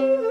you.